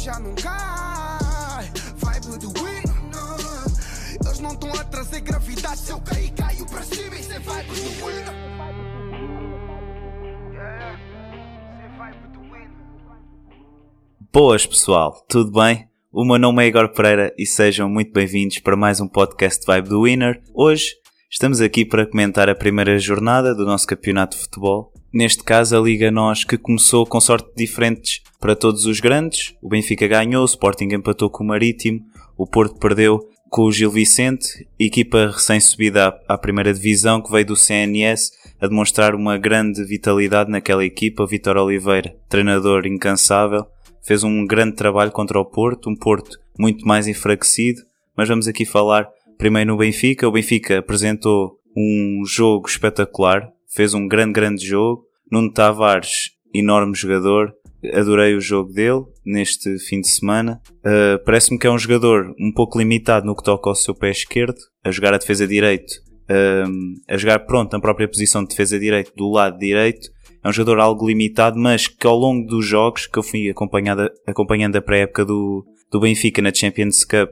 já não cai. Vibe do. Eles não estão a trazer gravidade. Se eu cair, caio cima. Isso é vibe do. Boas pessoal, tudo bem? O meu nome é Igor Pereira e sejam muito bem-vindos para mais um podcast Vibe do Winner. Hoje estamos aqui para comentar a primeira jornada do nosso campeonato de futebol. Neste caso, a Liga Nós, que começou com sorte diferentes para todos os grandes. O Benfica ganhou, o Sporting empatou com o Marítimo, o Porto perdeu com o Gil Vicente, equipa recém-subida à, primeira divisão que veio do CNS a demonstrar uma grande vitalidade naquela equipa. Vitor Oliveira, treinador incansável, fez um grande trabalho contra o Porto, um Porto muito mais enfraquecido, mas vamos aqui falar primeiro no Benfica. O Benfica apresentou um jogo espetacular, fez um grande, grande jogo. Nuno Tavares, enorme jogador, adorei o jogo dele neste fim de semana. Uh, Parece-me que é um jogador um pouco limitado no que toca ao seu pé esquerdo, a jogar a defesa direito, um, a jogar pronto na própria posição de defesa direito do lado direito. É um jogador algo limitado, mas que ao longo dos jogos que eu fui acompanhado, acompanhando a pré-época do, do Benfica na Champions Cup,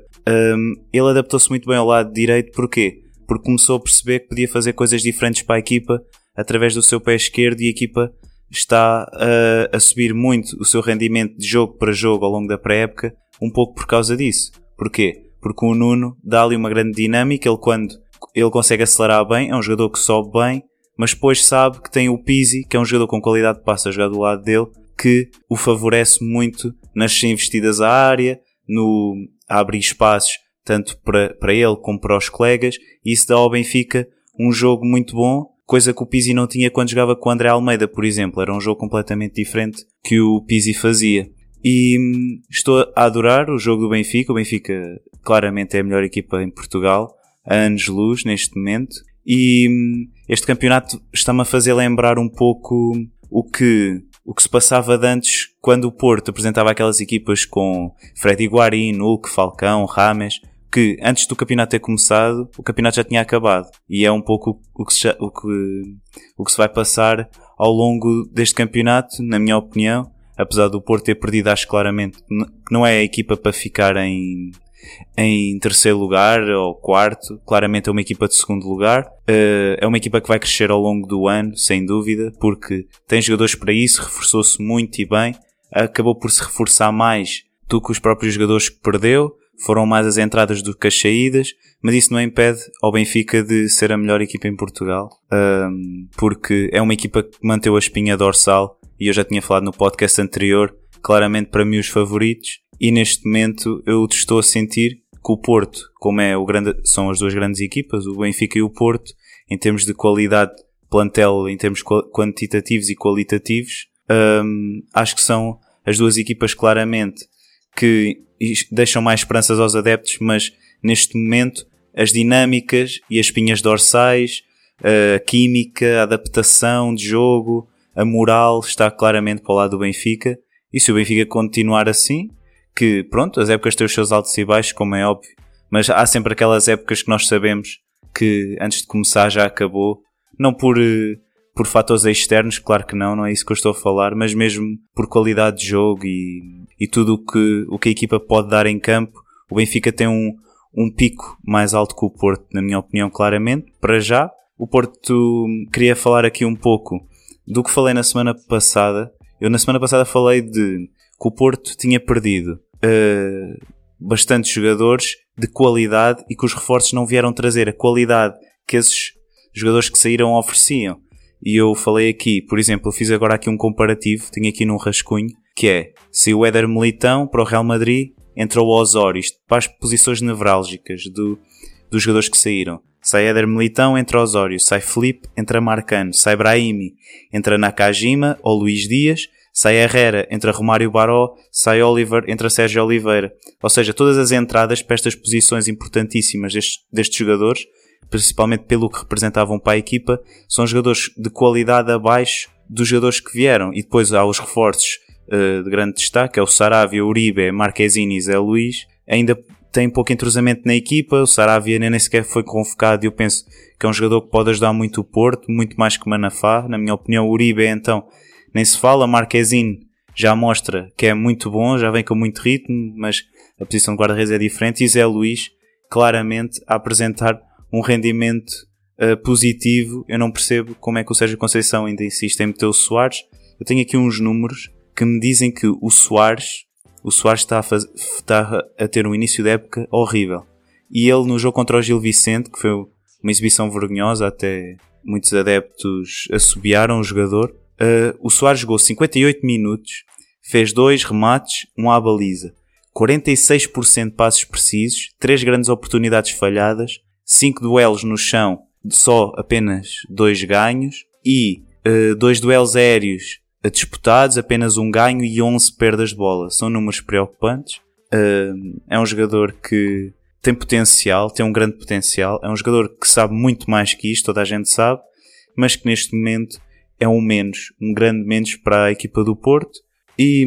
ele adaptou-se muito bem ao lado direito. Porquê? Porque começou a perceber que podia fazer coisas diferentes para a equipa através do seu pé esquerdo e a equipa está a, a subir muito o seu rendimento de jogo para jogo ao longo da pré-época, um pouco por causa disso. Porquê? Porque o Nuno dá ali uma grande dinâmica, ele quando ele consegue acelerar bem, é um jogador que sobe bem, mas depois sabe que tem o Pizzi, que é um jogador com qualidade de passe a jogar do lado dele, que o favorece muito nas investidas à área, no a abrir espaços tanto para, para ele como para os colegas, e isso dá ao Benfica um jogo muito bom, coisa que o Pizzi não tinha quando jogava com o André Almeida, por exemplo. Era um jogo completamente diferente que o Pizzi fazia. E hum, estou a adorar o jogo do Benfica. O Benfica claramente é a melhor equipa em Portugal, a anos-luz neste momento. E hum, este campeonato está-me a fazer lembrar um pouco o que, o que se passava de antes quando o Porto apresentava aquelas equipas com Freddy Guarin, Hulk, Falcão, Rames, que antes do campeonato ter começado, o campeonato já tinha acabado. E é um pouco o que se, o que, o que se vai passar ao longo deste campeonato, na minha opinião. Apesar do Porto ter perdido, acho claramente que não é a equipa para ficar em, em terceiro lugar ou quarto. Claramente é uma equipa de segundo lugar. Uh, é uma equipa que vai crescer ao longo do ano, sem dúvida, porque tem jogadores para isso, reforçou-se muito e bem. Acabou por se reforçar mais do que os próprios jogadores que perdeu foram mais as entradas do que as saídas, mas isso não impede ao Benfica de ser a melhor equipa em Portugal, porque é uma equipa que manteve a espinha dorsal, e eu já tinha falado no podcast anterior, claramente para mim os favoritos, e neste momento eu estou a sentir que o Porto, como é o grande, são as duas grandes equipas, o Benfica e o Porto, em termos de qualidade plantel, em termos quantitativos e qualitativos, acho que são as duas equipas claramente que deixam mais esperanças aos adeptos, mas neste momento as dinâmicas e as espinhas dorsais, a química, a adaptação de jogo, a moral está claramente para o lado do Benfica. E se o Benfica continuar assim, que pronto, as épocas têm os seus altos e baixos, como é óbvio, mas há sempre aquelas épocas que nós sabemos que antes de começar já acabou, não por eh, por fatores externos, claro que não, não é isso que eu estou a falar, mas mesmo por qualidade de jogo e, e tudo o que, o que a equipa pode dar em campo, o Benfica tem um, um pico mais alto que o Porto, na minha opinião, claramente. Para já, o Porto queria falar aqui um pouco do que falei na semana passada. Eu na semana passada falei de que o Porto tinha perdido uh, bastantes jogadores de qualidade e que os reforços não vieram trazer a qualidade que esses jogadores que saíram ofereciam. E eu falei aqui, por exemplo, fiz agora aqui um comparativo, tenho aqui num rascunho, que é, se o Éder Militão para o Real Madrid, entrou o Osório, isto para as posições nevrálgicas do, dos jogadores que saíram. Sai Éder Militão, entra Osório. Sai Felipe, entra Marcano. Sai Brahimi, entra Nakajima ou Luís Dias. Sai Herrera, entra Romário Baró. Sai Oliver, entra Sérgio Oliveira. Ou seja, todas as entradas para estas posições importantíssimas destes, destes jogadores principalmente pelo que representavam para a equipa, são jogadores de qualidade abaixo dos jogadores que vieram. E depois há os reforços uh, de grande destaque, é o Saravia, o Uribe, Marquezine e Zé Luís. Ainda tem pouco entrosamento na equipa, o Saravia nem sequer foi convocado e eu penso que é um jogador que pode ajudar muito o Porto, muito mais que Manafá. Na minha opinião, o Uribe então nem se fala, Marquezine já mostra que é muito bom, já vem com muito ritmo, mas a posição de guarda-redes é diferente. E Zé Luís, claramente, a apresentar um rendimento uh, positivo. Eu não percebo como é que o Sérgio Conceição ainda insiste em meter o Soares. Eu tenho aqui uns números que me dizem que o Soares, o Soares está a, faz, está a ter um início de época horrível. E ele no jogo contra o Gil Vicente, que foi uma exibição vergonhosa, até muitos adeptos assobiaram o jogador. Uh, o Soares jogou 58 minutos, fez dois remates, um à baliza, 46% de passos precisos, 3 grandes oportunidades falhadas, 5 duelos no chão, só apenas 2 ganhos e 2 uh, duelos aéreos disputados, apenas um ganho e 11 perdas de bola. São números preocupantes. Uh, é um jogador que tem potencial, tem um grande potencial. É um jogador que sabe muito mais que isto, toda a gente sabe, mas que neste momento é um menos, um grande menos para a equipa do Porto. E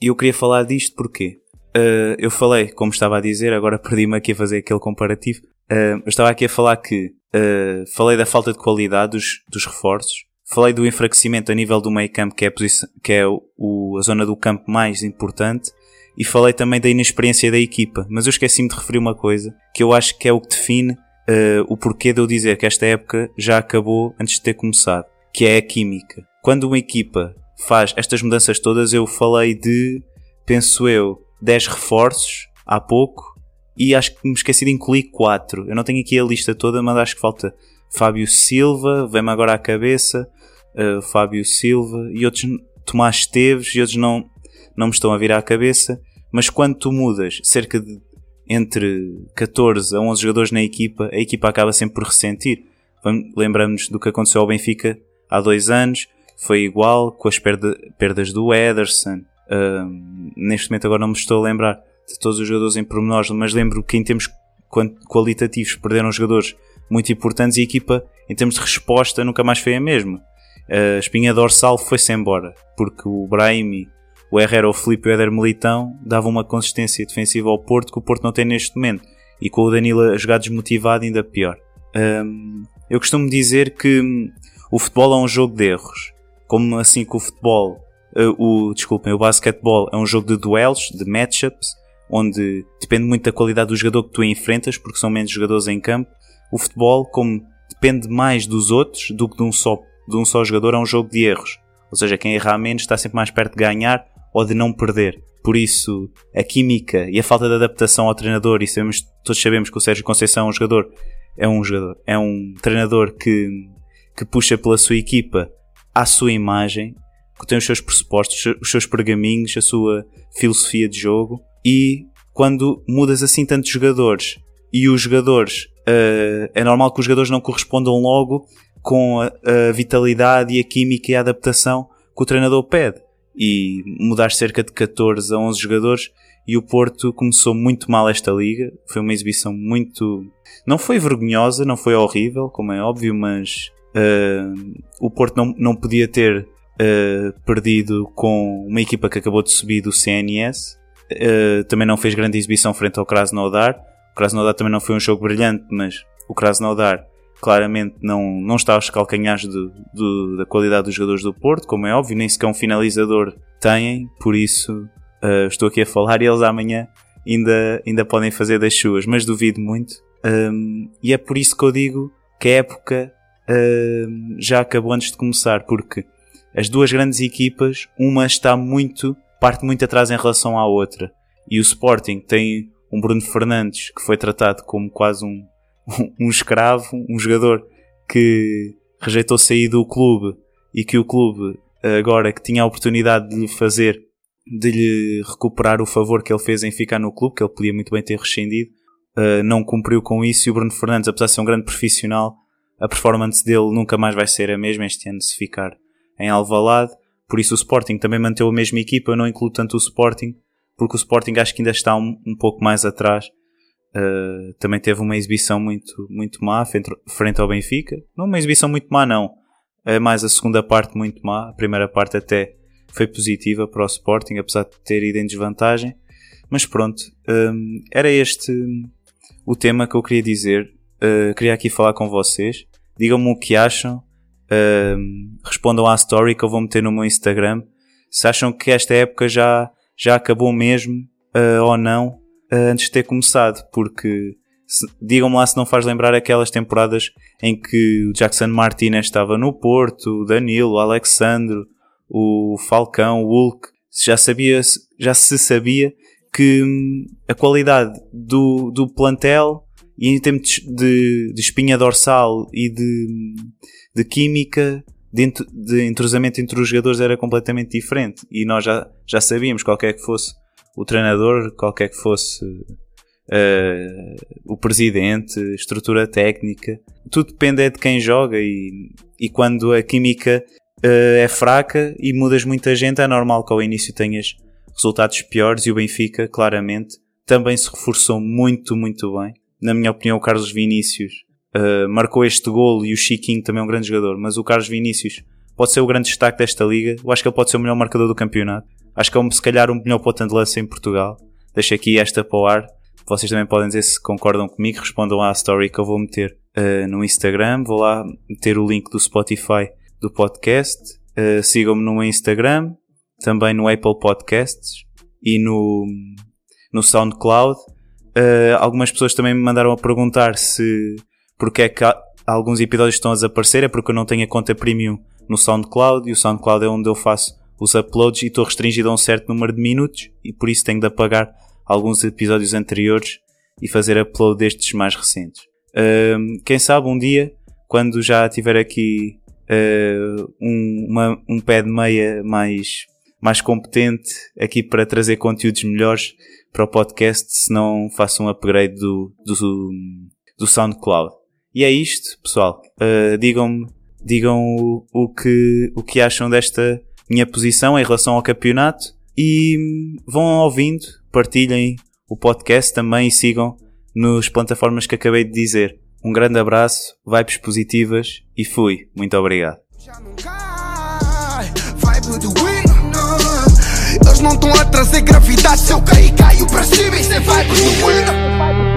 eu queria falar disto porque uh, eu falei, como estava a dizer, agora perdi-me aqui a fazer aquele comparativo. Uh, eu estava aqui a falar que uh, falei da falta de qualidade dos, dos reforços, falei do enfraquecimento a nível do meio campo, que é, a, posição, que é o, a zona do campo mais importante, e falei também da inexperiência da equipa. Mas eu esqueci-me de referir uma coisa que eu acho que é o que define uh, o porquê de eu dizer que esta época já acabou antes de ter começado, que é a química. Quando uma equipa faz estas mudanças todas, eu falei de, penso eu, 10 reforços há pouco e acho que me esqueci de incluir 4. Eu não tenho aqui a lista toda, mas acho que falta Fábio Silva, vem-me agora à cabeça, uh, Fábio Silva e outros, Tomás Esteves e outros não, não me estão a vir à cabeça. Mas quando tu mudas cerca de entre 14 a 11 jogadores na equipa, a equipa acaba sempre por ressentir. Lembramos do que aconteceu ao Benfica há dois anos, foi igual com as perda, perdas do Ederson. Uh, neste momento agora não me estou a lembrar de todos os jogadores em pormenores, mas lembro que em termos qualitativos perderam jogadores muito importantes e a equipa, em termos de resposta, nunca mais foi a mesma. A espinha dorsal foi-se embora, porque o Brahimi o Herrera, o Felipe e o Éder Militão davam uma consistência defensiva ao Porto que o Porto não tem neste momento. E com o Danilo a jogar desmotivado ainda pior. Um, eu costumo dizer que hum, o futebol é um jogo de erros. Como assim que o futebol, uh, o, desculpem, o basquetebol é um jogo de duelos, de matchups, onde depende muito da qualidade do jogador que tu enfrentas, porque são menos jogadores em campo. O futebol, como depende mais dos outros do que de um só, de um só jogador, é um jogo de erros. Ou seja, quem errar menos está sempre mais perto de ganhar ou de não perder. Por isso, a química e a falta de adaptação ao treinador, e sabemos, todos sabemos que o Sérgio Conceição é um jogador, é um jogador, é um treinador que, que puxa pela sua equipa à sua imagem, que tem os seus pressupostos, os seus pergaminhos, a sua filosofia de jogo, e quando mudas assim tantos jogadores e os jogadores, uh, é normal que os jogadores não correspondam logo com a, a vitalidade e a química e a adaptação que o treinador pede e mudar cerca de 14 a 11 jogadores e o Porto começou muito mal esta liga. Foi uma exibição muito. Não foi vergonhosa, não foi horrível, como é óbvio, mas uh, o Porto não, não podia ter uh, perdido com uma equipa que acabou de subir do CNS. Uh, também não fez grande exibição frente ao Krasnodar. O Krasnodar também não foi um jogo brilhante, mas o Krasnodar claramente não, não está aos calcanhares do, do, da qualidade dos jogadores do Porto, como é óbvio, nem sequer um finalizador têm, por isso uh, estou aqui a falar e eles amanhã ainda, ainda podem fazer das suas, mas duvido muito. Um, e é por isso que eu digo que a época um, já acabou antes de começar, porque as duas grandes equipas, uma está muito, parte muito atrás em relação à outra. E o Sporting tem um Bruno Fernandes que foi tratado como quase um, um escravo, um jogador que rejeitou sair do clube e que o clube, agora que tinha a oportunidade de lhe fazer, de lhe recuperar o favor que ele fez em ficar no clube, que ele podia muito bem ter rescindido, uh, não cumpriu com isso e o Bruno Fernandes, apesar de ser um grande profissional, a performance dele nunca mais vai ser a mesma este ano se ficar em Alvalade. Por isso o Sporting também manteve a mesma equipa, eu não incluo tanto o Sporting, porque o Sporting acho que ainda está um, um pouco mais atrás Uh, também teve uma exibição muito, muito má frente, ao Benfica. Não uma exibição muito má, não. É mais a segunda parte muito má. A primeira parte até foi positiva para o Sporting, apesar de ter ido em desvantagem. Mas pronto, um, era este o tema que eu queria dizer. Uh, queria aqui falar com vocês. Digam-me o que acham. Uh, respondam à story que eu vou meter no meu Instagram. se acham que esta época já, já acabou mesmo uh, ou não uh, antes de ter começado, porque digam-me lá se não faz lembrar aquelas temporadas em que o Jackson Martinez estava no Porto, o Danilo, o Alexandre, o Falcão, o Hulk, já sabia, já se sabia que hum, a qualidade do, do plantel e em termos de, de espinha dorsal e de, de química de, de entrosamento entre os jogadores era completamente diferente e nós já, já sabíamos qualquer que fosse o treinador, qualquer que fosse uh, o presidente, estrutura técnica, tudo depende é de quem joga e, e quando a química uh, é fraca e mudas muita gente, é normal que ao início tenhas resultados piores e o Benfica, claramente, também se reforçou muito, muito bem. Na minha opinião, o Carlos Vinícius uh, marcou este golo e o Chiquinho também é um grande jogador, mas o Carlos Vinícius pode ser o grande destaque desta liga. Eu acho que ele pode ser o melhor marcador do campeonato. Acho que é um, se calhar o melhor ponta de lança em Portugal. Deixo aqui esta para o ar. Vocês também podem dizer se concordam comigo, respondam à story que eu vou meter uh, no Instagram. Vou lá meter o link do Spotify do podcast. Uh, Sigam-me no Instagram, também no Apple Podcasts e no, no SoundCloud. Uh, algumas pessoas também me mandaram a perguntar se porque é que alguns episódios estão a desaparecer, é porque eu não tenho a conta premium no SoundCloud e o SoundCloud é onde eu faço os uploads e estou restringido a um certo número de minutos e por isso tenho de apagar alguns episódios anteriores e fazer upload destes mais recentes. Uh, quem sabe um dia, quando já tiver aqui uh, um, uma, um pé de meia mais, mais competente aqui para trazer conteúdos melhores para o podcast, se não faço um upgrade do, do, do SoundCloud. E é isto, pessoal. Uh, digam-me digam o, o, que, o que acham desta minha posição em relação ao campeonato e vão ouvindo, partilhem o podcast também e sigam nas plataformas que acabei de dizer. Um grande abraço, vibes positivas e fui. Muito obrigado. Eles não estão a trazer gravidade. Se eu cair, caio para cima. Isso é do